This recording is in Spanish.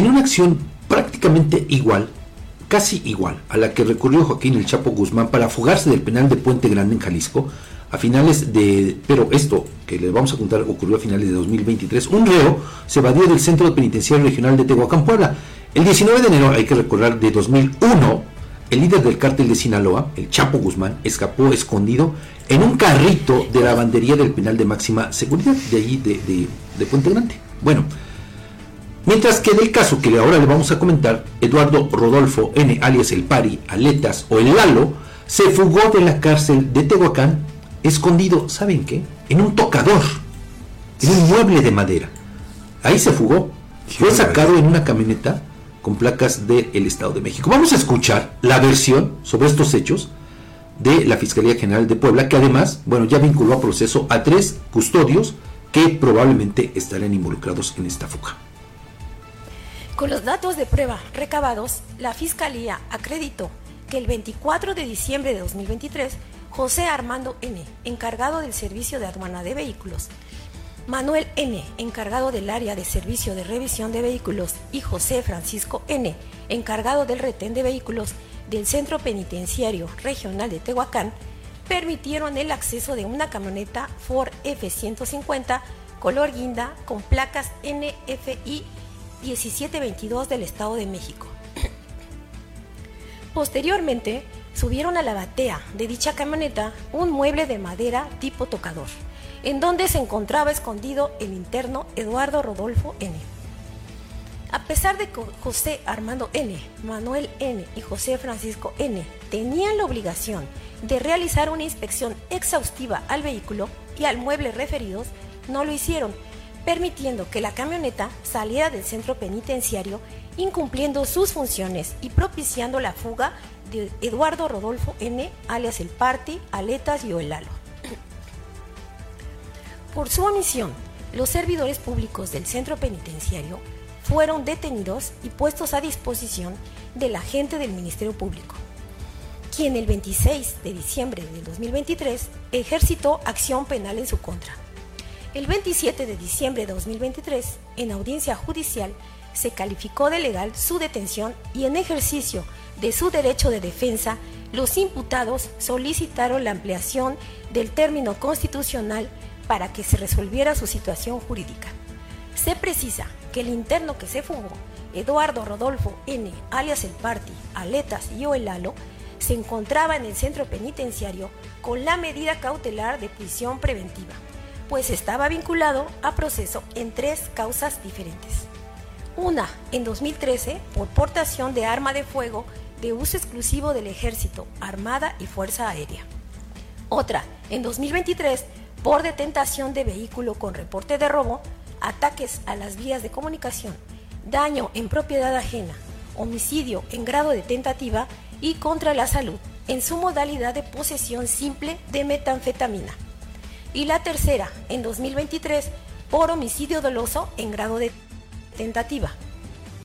En una acción prácticamente igual, casi igual, a la que recurrió Joaquín El Chapo Guzmán para fugarse del penal de Puente Grande en Jalisco, a finales de, pero esto que les vamos a contar ocurrió a finales de 2023, un reo se evadió del Centro Penitenciario Regional de Tehuacán, Puebla. El 19 de enero, hay que recordar, de 2001, el líder del cártel de Sinaloa, el Chapo Guzmán, escapó escondido en un carrito de la lavandería del penal de máxima seguridad, de allí de, de Puente Grande. Bueno, Mientras que en el caso que ahora le vamos a comentar, Eduardo Rodolfo N. alias El Pari, Aletas o El Lalo, se fugó de la cárcel de Tehuacán escondido, ¿saben qué? En un tocador, en un mueble de madera. Ahí se fugó. Fue sacado en una camioneta con placas del Estado de México. Vamos a escuchar la versión sobre estos hechos de la Fiscalía General de Puebla, que además, bueno, ya vinculó a proceso a tres custodios que probablemente estarán involucrados en esta fuga. Con los datos de prueba recabados, la Fiscalía acreditó que el 24 de diciembre de 2023, José Armando N., encargado del servicio de aduana de vehículos, Manuel N., encargado del área de servicio de revisión de vehículos, y José Francisco N., encargado del retén de vehículos del Centro Penitenciario Regional de Tehuacán, permitieron el acceso de una camioneta Ford F-150 color guinda con placas NFI 1722 del Estado de México. Posteriormente, subieron a la batea de dicha camioneta un mueble de madera tipo tocador, en donde se encontraba escondido el interno Eduardo Rodolfo N. A pesar de que José Armando N., Manuel N. y José Francisco N. tenían la obligación de realizar una inspección exhaustiva al vehículo y al mueble referidos, no lo hicieron permitiendo que la camioneta saliera del centro penitenciario, incumpliendo sus funciones y propiciando la fuga de Eduardo Rodolfo N., alias El Party, Aletas y Oelalo. Por su omisión, los servidores públicos del centro penitenciario fueron detenidos y puestos a disposición del agente del Ministerio Público, quien el 26 de diciembre de 2023 ejercitó acción penal en su contra. El 27 de diciembre de 2023, en audiencia judicial, se calificó de legal su detención y en ejercicio de su derecho de defensa, los imputados solicitaron la ampliación del término constitucional para que se resolviera su situación jurídica. Se precisa que el interno que se fugó, Eduardo Rodolfo N., alias El Party, Aletas y Oelalo, se encontraba en el centro penitenciario con la medida cautelar de prisión preventiva pues estaba vinculado a proceso en tres causas diferentes. Una, en 2013, por portación de arma de fuego de uso exclusivo del Ejército, Armada y Fuerza Aérea. Otra, en 2023, por detentación de vehículo con reporte de robo, ataques a las vías de comunicación, daño en propiedad ajena, homicidio en grado de tentativa y contra la salud, en su modalidad de posesión simple de metanfetamina y la tercera en 2023 por homicidio doloso en grado de tentativa.